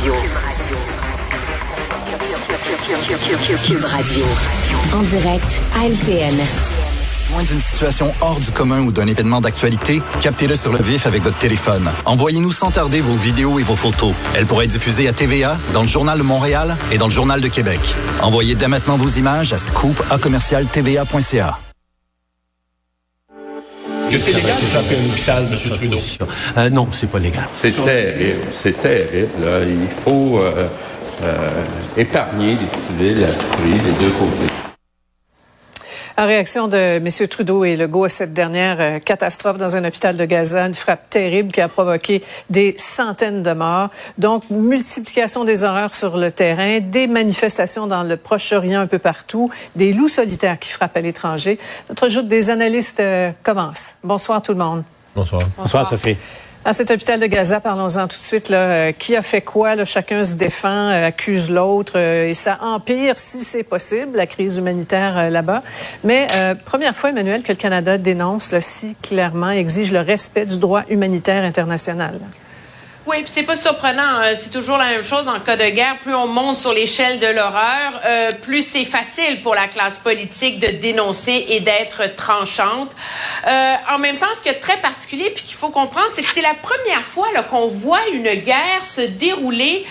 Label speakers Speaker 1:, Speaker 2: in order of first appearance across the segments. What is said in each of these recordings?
Speaker 1: Radio. Cube Radio. En direct à LCN.
Speaker 2: Loin d'une situation hors du commun ou d'un événement d'actualité, captez-le sur le vif avec votre téléphone. Envoyez-nous sans tarder vos vidéos et vos photos. Elles pourraient être diffusées à TVA, dans le Journal de Montréal et dans le Journal de Québec. Envoyez dès maintenant vos images à scoop à commercial TVA.ca.
Speaker 3: Que c'est légal de frapper un hôpital, M. Trudeau?
Speaker 4: Euh, non, c'est pas légal.
Speaker 5: C'est terrible, c'est terrible. là. Il faut euh, euh, épargner les civils à les deux côtés.
Speaker 6: En réaction de M. Trudeau et Legault à cette dernière euh, catastrophe dans un hôpital de Gaza, une frappe terrible qui a provoqué des centaines de morts. Donc, multiplication des horreurs sur le terrain, des manifestations dans le Proche-Orient un peu partout, des loups solitaires qui frappent à l'étranger. Notre joute des analystes euh, commence. Bonsoir tout le monde.
Speaker 3: Bonsoir.
Speaker 4: Bonsoir, Sophie.
Speaker 6: À cet hôpital de Gaza, parlons-en tout de suite. Là, Euh, qui a fait quoi? Là, chacun se défend, euh, accuse l'autre, euh, et ça empire, si c'est possible, la crise humanitaire là-bas. Mais première fois, Emmanuel, que le Canada dénonce là, si clairement, exige le respect du droit humanitaire international.
Speaker 7: Oui, puis c'est pas surprenant. hein. C'est toujours la même chose en cas de guerre. Plus on monte sur l'échelle de l'horreur, euh, plus c'est facile pour la classe politique de dénoncer et d'être tranchante. Euh, en même temps, ce qui est très particulier puis qu'il faut comprendre, c'est que c'est la première fois qu'on voit une guerre se dérouler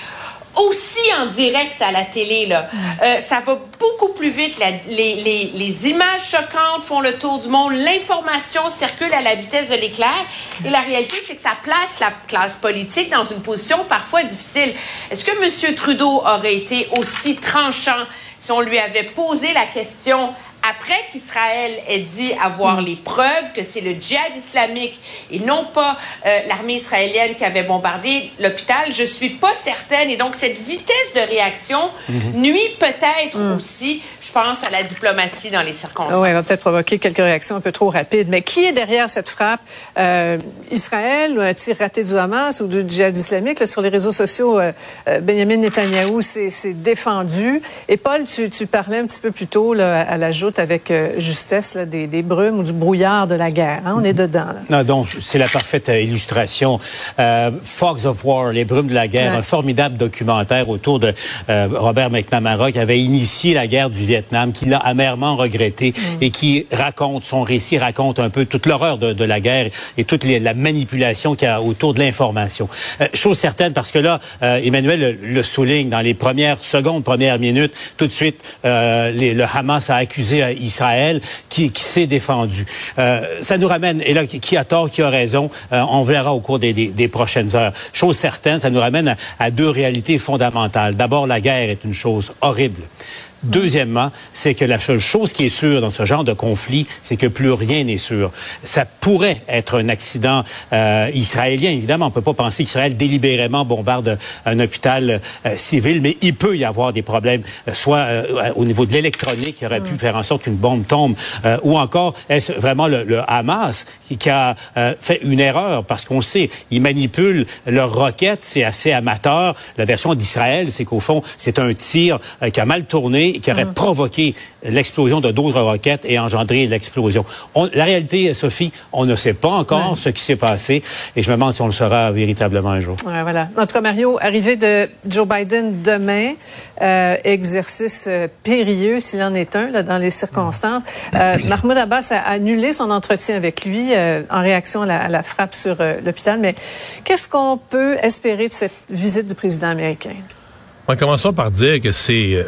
Speaker 7: aussi en direct à la télé. Là. Euh, ça va beaucoup plus vite. Les, les images choquantes font le tour du monde. L'information circule à la vitesse de l'éclair. Et la réalité, c'est que ça place la classe politique dans une position parfois difficile. Est-ce que M. Trudeau aurait été aussi tranchant si on lui avait posé la question après qu'Israël ait dit avoir les preuves que c'est le djihad islamique et non pas euh, l'armée israélienne qui avait bombardé l'hôpital, je suis pas certaine. Et donc, cette vitesse de réaction nuit peut-être aussi, je pense, à la diplomatie dans les circonstances.
Speaker 6: Oui, va peut-être provoquer quelques réactions un peu trop rapides. Mais qui est derrière cette frappe? Euh, Israël, ou un tir raté du Hamas ou du djihad islamique? Là, sur les réseaux sociaux, euh, euh, Benjamin Netanyahou s'est s'est défendu. Et Paul, tu, tu parlais un petit peu plus tôt là, à la joute avec euh, justesse là, des, des brumes ou du brouillard de la guerre. hein? On est dedans. Là.
Speaker 4: Non, donc, c'est la parfaite euh, illustration. Euh, Fogs of War, les brumes de la guerre,
Speaker 6: Ouais.
Speaker 4: un formidable documentaire autour de euh, Robert McNamara qui avait initié la guerre du Vietnam, qui l'a amèrement regretté et qui raconte, son récit raconte un peu toute l'horreur de, de la guerre et toute les- la manipulation qu'il y a autour de l'information. Euh, chose certaine, parce que là, Emmanuel le, le souligne, dans les premières secondes, premières minutes, tout de suite, les- le Hamas a accusé Israël qui, qui s'est défendu. Euh, ça nous ramène, et là, qui- a tort, qui a raison, euh, on verra au cours des, des- des prochaines heures. Chose certaine, ça nous ramène à deux réalités fondamentales. D'abord, la guerre est une chose horrible. Deuxièmement, c'est que la seule chose qui est sûre dans ce genre de conflit, c'est que plus rien n'est sûr. Ça pourrait être un accident euh, israélien. Évidemment, on peut pas penser qu'Israël délibérément bombarde un hôpital euh, civil, mais il peut y avoir des problèmes, euh, soit euh, au niveau de l'électronique, qui aurait pu faire en sorte qu'une bombe tombe, euh, ou encore est-ce vraiment le, le Hamas qui, qui a euh, fait une erreur? Parce qu'on sait, ils manipulent leurs roquettes, c'est assez amateur. La version d'Israël, c'est qu'au fond, c'est un tir euh, qui a mal tourné, qui aurait provoqué l'explosion de d'autres roquettes et engendré l'explosion. On- La réalité, Sophie, on ne sait pas encore ce qui s'est passé et je me demande si on le saura véritablement un jour.
Speaker 6: Ouais, voilà. En tout cas, Mario, arrivée de Joe Biden demain, euh, exercice euh, périlleux s'il en est un là, dans les circonstances. Euh, Mahmoud Abbas a annulé son entretien avec lui euh, en réaction à la, à la frappe sur euh, l'hôpital. Mais qu'est-ce qu'on peut espérer de cette visite du président américain?
Speaker 3: En commençant par dire que c'est euh,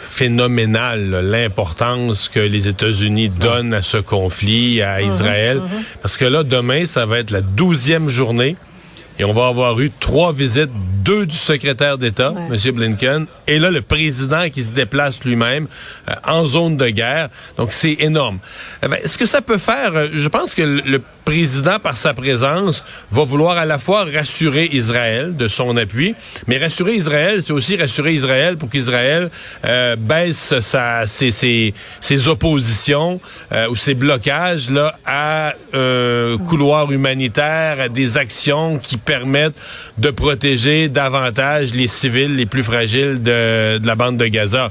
Speaker 3: phénoménal l'importance que les États-Unis donnent à ce conflit, à Israël. Parce que là, demain, ça va être la douzième journée. Et on va avoir eu trois visites, deux du secrétaire d'État,
Speaker 6: Ouais.
Speaker 3: M. Blinken, et là, le président qui se déplace lui-même euh, en zone de guerre. Donc, c'est énorme. Eh ben, ce que ça peut faire, euh, je pense que le- le président, par sa présence, va vouloir à la fois rassurer Israël de son appui, mais rassurer Israël, c'est aussi rassurer Israël pour qu'Israël euh, baisse sa, ses, ses, ses oppositions euh, ou ses blocages là, à un couloir humanitaire, à des actions qui permettent de protéger davantage les civils les plus fragiles de, de la bande de Gaza.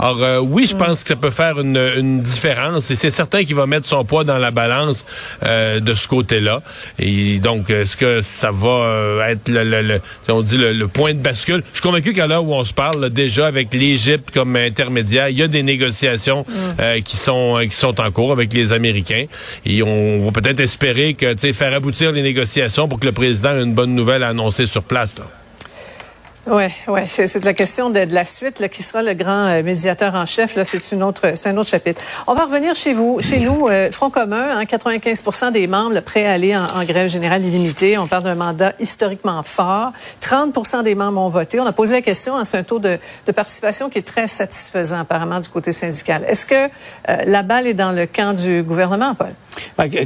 Speaker 3: Alors euh, oui, je pense que ça peut faire une, une différence et c'est certain qu'il va mettre son poids dans la balance euh, de ce côté-là. Et donc, est-ce que ça va euh, être le, le, le on dit le, point de bascule? Je suis convaincu qu'à l'heure où on se parle, déjà avec l'Égypte comme intermédiaire, il y a des négociations mm. qui sont qui sont en cours avec les Américains et on va peut-être espérer que faire aboutir les négociations pour que le président ait une bonne nouvelle à annoncer sur place. Là.
Speaker 6: Oui, ouais, c'est la question de, la suite là, qui sera le grand euh, médiateur en chef. Là, c'est un autre chapitre. On va revenir chez vous, chez nous, euh, Front commun, hein, 95% des membres prêts à aller en, grève générale illimitée. On parle d'un mandat historiquement fort. 30% des membres ont voté. On a posé la question, hein, c'est un taux de, de, participation qui est très satisfaisant apparemment du côté syndical. Est-ce que euh, la balle est dans le camp du gouvernement, Paul?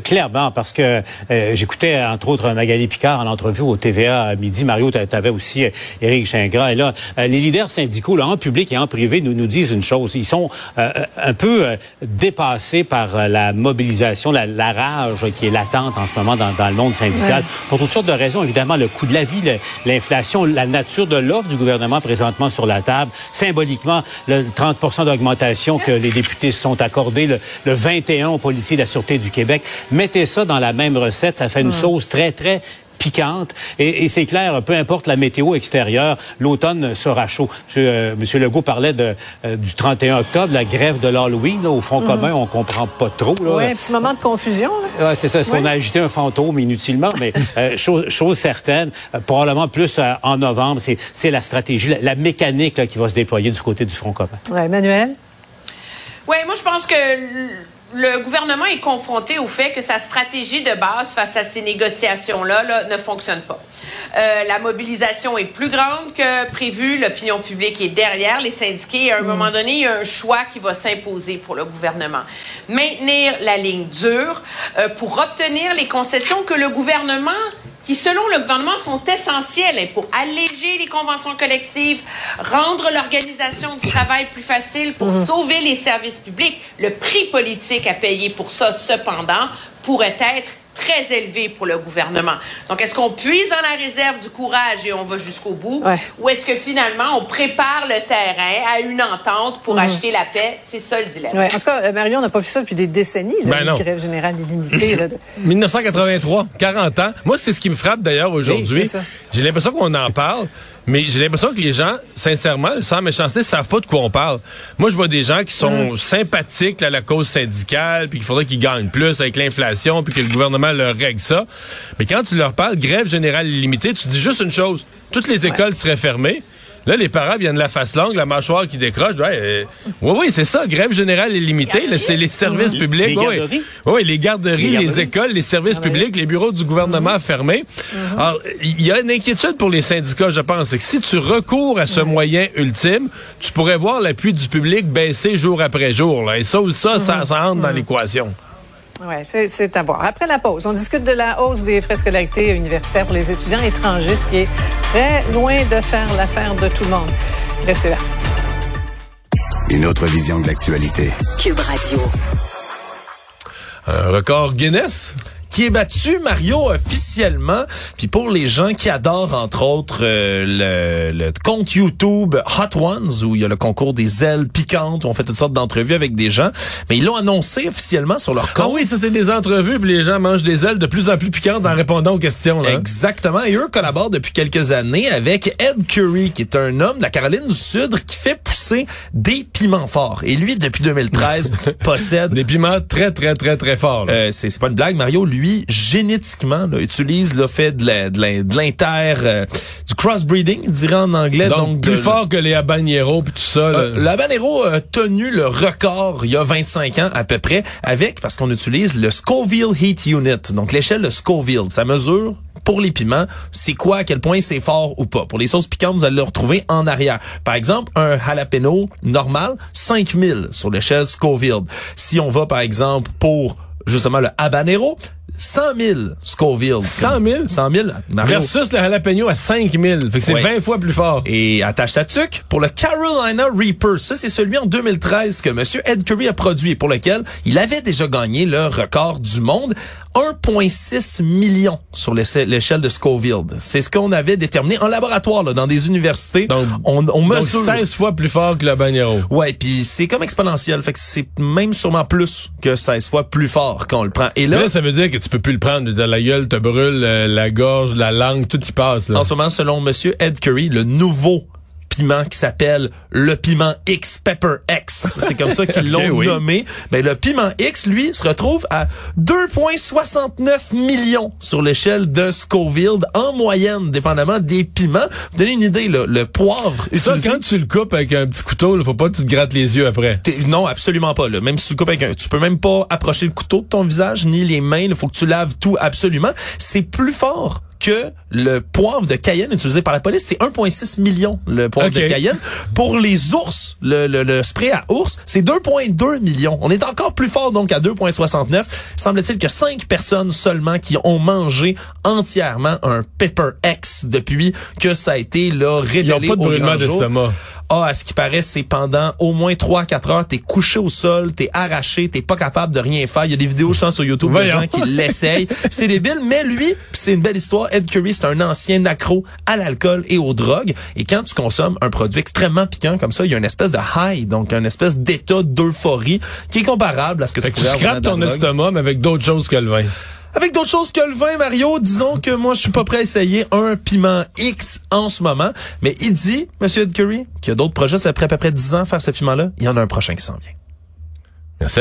Speaker 4: Clairement, parce que j'écoutais entre autres Magali Picard en entrevue au TVA à midi. Mario, tu avais aussi Éric et là, euh, les leaders syndicaux, là, en public et en privé, nous nous disent une chose. Ils sont euh, un peu euh, dépassés par la mobilisation, la, rage qui est latente en ce moment dans, le monde syndical. Pour toutes sortes de raisons, évidemment, le coût de la vie, l'inflation, la nature de l'offre du gouvernement présentement sur la table, symboliquement, le 30% d'augmentation que les députés se sont accordés, le, 21 aux policiers de la Sûreté du Québec. Mettez ça dans la même recette, ça fait une sauce très, très piquante. Et, c'est clair, peu importe la météo extérieure, l'automne sera chaud. Monsieur, euh, Monsieur Legault parlait de, euh, du 31 octobre, la grève de l'Halloween. Au Front mhm. commun, on comprend pas trop.
Speaker 6: Oui, un petit moment de confusion.
Speaker 4: Ouais, c'est ça. Est-ce qu'on a agité un fantôme inutilement? Mais euh, chose, chose, certaine, probablement plus en novembre, c'est la stratégie, la, mécanique qui va se déployer du côté du Front commun.
Speaker 6: Oui, Emmanuel?
Speaker 7: Oui, moi, je pense que le gouvernement est confronté au fait que sa stratégie de base face à ces négociations-là ne fonctionne pas. Euh, la mobilisation est plus grande que prévu, l'opinion publique est derrière les syndiqués et à un mm. moment donné, il y a un choix qui va s'imposer pour le gouvernement. Maintenir la ligne dure euh, pour obtenir les concessions que le gouvernement qui, selon le gouvernement, sont essentiels pour alléger les conventions collectives, rendre l'organisation du travail plus facile, pour mhm. sauver les services publics. Le prix politique à payer pour ça, cependant, pourrait être très élevé pour le gouvernement. Donc, est-ce qu'on puise dans la réserve du courage et on va jusqu'au bout? Ou est-ce que finalement, on prépare le terrain à une entente pour mhm. acheter la paix? C'est ça le dilemme.
Speaker 6: En tout cas, euh, Marion, on n'a pas vu ça depuis des décennies, là, ben grève générale illimitée.
Speaker 3: 1983, 40 ans. Moi, c'est ce qui me frappe d'ailleurs aujourd'hui. J'ai l'impression qu'on en parle. Mais j'ai l'impression que les gens, sincèrement, sans méchanceté, savent pas de quoi on parle. Moi, je vois des gens qui sont mm. sympathiques à la cause syndicale, puis qu'il faudrait qu'ils gagnent plus avec l'inflation, puis que le gouvernement leur règle ça. Mais quand tu leur parles grève générale illimitée, tu dis juste une chose. Toutes les écoles seraient fermées. Là, les parents viennent la face longue, la mâchoire qui décroche. Euh, oui, oui, c'est ça. Grève générale illimitée. C'est les services publics. Les
Speaker 4: garderies.
Speaker 3: Oui, les garderies, les, écoles, les services publics, les bureaux du gouvernement mhm. fermés. Mhm. Alors, il y a une inquiétude pour les syndicats, je pense. C'est que si tu recours à ce moyen ultime, tu pourrais voir l'appui du public baisser jour après jour. Là. Et ça ou ça, ça, mhm. ça entre dans l'équation.
Speaker 6: Oui, c'est à voir. Après la pause, on discute de la hausse des frais de scolarité universitaires pour les étudiants étrangers, ce qui est très loin de faire l'affaire de tout le monde. Restez là.
Speaker 8: Une autre vision de l'actualité.
Speaker 1: Cube Radio.
Speaker 3: Un record Guinness?
Speaker 9: Qui est battu, Mario, officiellement. Puis pour les gens qui adorent, entre autres, euh, le, le, compte YouTube Hot Ones, où il y a le concours des ailes piquantes, où on fait toutes sortes d'entrevues avec des gens, mais ils l'ont annoncé officiellement sur leur compte.
Speaker 3: Ah oui, ça c'est des entrevues, puis les gens mangent des ailes de plus en plus piquantes en répondant aux questions. Là.
Speaker 9: Exactement. Et eux collaborent depuis quelques années avec Ed Curry, qui est un homme de la Caroline du Sud qui fait pousser des piments forts. Et lui, depuis 2013, possède...
Speaker 3: Des piments très, très, très, très forts.
Speaker 9: Euh, c'est pas une blague, Mario. Lui, génétiquement, utilise le fait de l'inter, euh, du crossbreeding, dirait en anglais.
Speaker 3: Donc, plus fort que les habaneros puis tout ça. Euh,
Speaker 9: L'habanero a tenu le record il y a 25 ans à peu près avec, parce qu'on utilise le Scoville Heat Unit, donc l'échelle de Scoville. Ça mesure pour les piments, c'est quoi, à quel point c'est fort ou pas. Pour les sauces piquantes, vous allez le retrouver en arrière. Par exemple, un jalapeno normal, 5000 sur l'échelle Scoville. Si on va, par exemple, pour justement le habanero, 100 000 Scoville.
Speaker 3: 100 000?
Speaker 9: 100 000.
Speaker 3: Versus le jalapeno à 5 000. Fait que c'est 20 fois plus fort.
Speaker 9: Et attache ta tuque, pour le Carolina Reaper, ça c'est celui en 2013 que M. Ed Curry a produit et pour lequel il avait déjà gagné le record du monde. 1,6 million sur l'échelle de Scoville. C'est ce qu'on avait déterminé en laboratoire, là, dans des universités.
Speaker 3: Donc,
Speaker 9: on, on mesure.
Speaker 3: Donc 16 fois plus fort que le bagnero.
Speaker 9: Ouais, puis c'est comme exponentiel. Fait que c'est même sûrement plus que 16 fois plus fort quand on le prend. Et là,
Speaker 3: là ça veut dire que tu peux plus le prendre. De la gueule te brûle, euh, la gorge, la langue, tout y passe. Là.
Speaker 9: En ce moment, selon Monsieur Ed Curry, le nouveau piment qui s'appelle le piment X Pepper X. C'est comme ça qu'ils l'ont nommé. Ben, le piment X, lui, se retrouve à 2,69 millions sur l'échelle de Scoville en moyenne, dépendamment des piments. Vous donnez une idée, là, le poivre.
Speaker 3: Ça, quand tu le coupes avec un petit couteau, il faut pas que tu te grattes les yeux après.
Speaker 9: Non, absolument pas. Là. Même si tu le coupes avec un, tu peux même pas approcher le couteau de ton visage ni les mains. Il faut que tu laves tout absolument. C'est plus fort que le poivre de Cayenne utilisé par la police, c'est 1,6 million le poivre de Cayenne. Pour les ours, le, le, spray à ours, c'est 2,2 millions. On est encore plus fort donc à 2,69. Semble-t-il que cinq personnes seulement qui ont mangé entièrement un Pepper X depuis que ça a été là révélé
Speaker 3: Ils n'ont pas de brûlement d'estomac.
Speaker 9: Ah, à ce qui paraît, c'est pendant au moins 3-4 heures, t'es couché au sol, t'es arraché, t'es pas capable de rien faire. Il y a des vidéos, je sur YouTube, de gens qui l'essayent. c'est débile, mais lui, c'est une belle histoire. Ed Curry, c'est un ancien accro à l'alcool et aux drogues. Et quand tu consommes un produit extrêmement piquant comme ça, il y a une espèce de high, donc une espèce d'état d'euphorie qui est comparable à ce que tu
Speaker 3: pourrais Tu ton estomac, mais avec d'autres choses que le vin.
Speaker 9: Avec d'autres choses que le vin, Mario, disons que moi, je suis pas prêt à essayer un piment X en ce moment. Mais il dit, Monsieur Ed Curry, qu'il y a d'autres projets, ça après à peu près 10 ans faire ce piment-là. Il y en a un prochain qui s'en vient.
Speaker 3: Merci